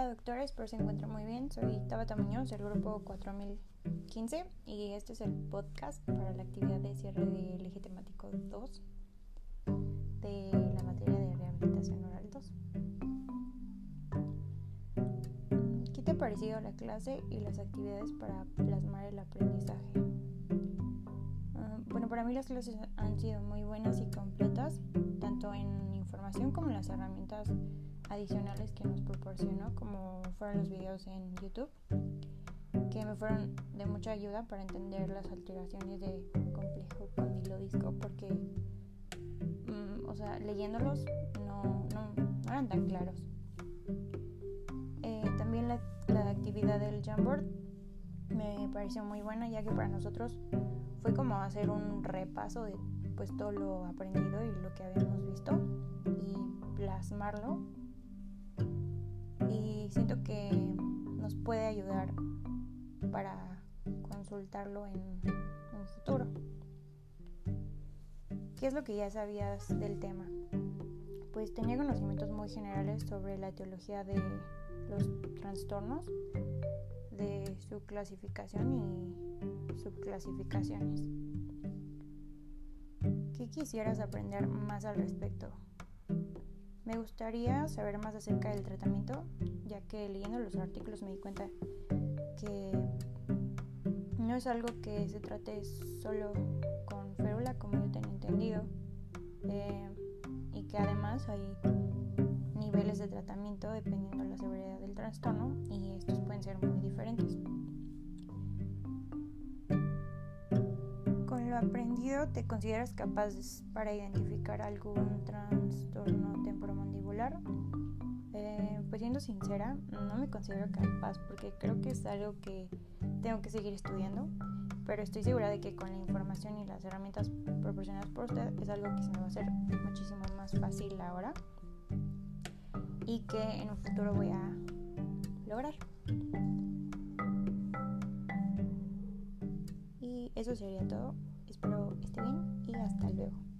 doctora, espero se encuentren muy bien. Soy Tabata Muñoz del grupo 4015 y este es el podcast para la actividad de cierre del eje temático 2 de la materia de rehabilitación oral 2. ¿Qué te ha parecido la clase y las actividades para plasmar el aprendizaje? Ah, bueno, para mí las clases han sido muy buenas y completas, tanto en información como en las herramientas adicionales que nos proporcionó, como fueron los videos en YouTube, que me fueron de mucha ayuda para entender las alteraciones de complejo condilodisco, porque, mm, o sea, leyéndolos no, no, eran tan claros. Eh, también la, la actividad del Jamboard me pareció muy buena, ya que para nosotros fue como hacer un repaso de pues todo lo aprendido y lo que habíamos visto y plasmarlo y siento que nos puede ayudar para consultarlo en un futuro. ¿Qué es lo que ya sabías del tema? Pues tenía conocimientos muy generales sobre la etiología de los trastornos, de su clasificación y subclasificaciones. ¿Qué quisieras aprender más al respecto? Me gustaría saber más acerca del tratamiento, ya que leyendo los artículos me di cuenta que no es algo que se trate solo con férula, como yo tenía entendido, eh, y que además hay niveles de tratamiento dependiendo de la severidad del trastorno y estos pueden ser muy diferentes. Aprendido, ¿te consideras capaz para identificar algún trastorno eh, pues siendo sincera, no me considero capaz porque creo que es algo que tengo que seguir estudiando, pero estoy segura de que con la información y las herramientas proporcionadas por usted es algo que se me va a hacer muchísimo más fácil ahora y que en un futuro voy a lograr. Y eso sería todo. Y hasta luego.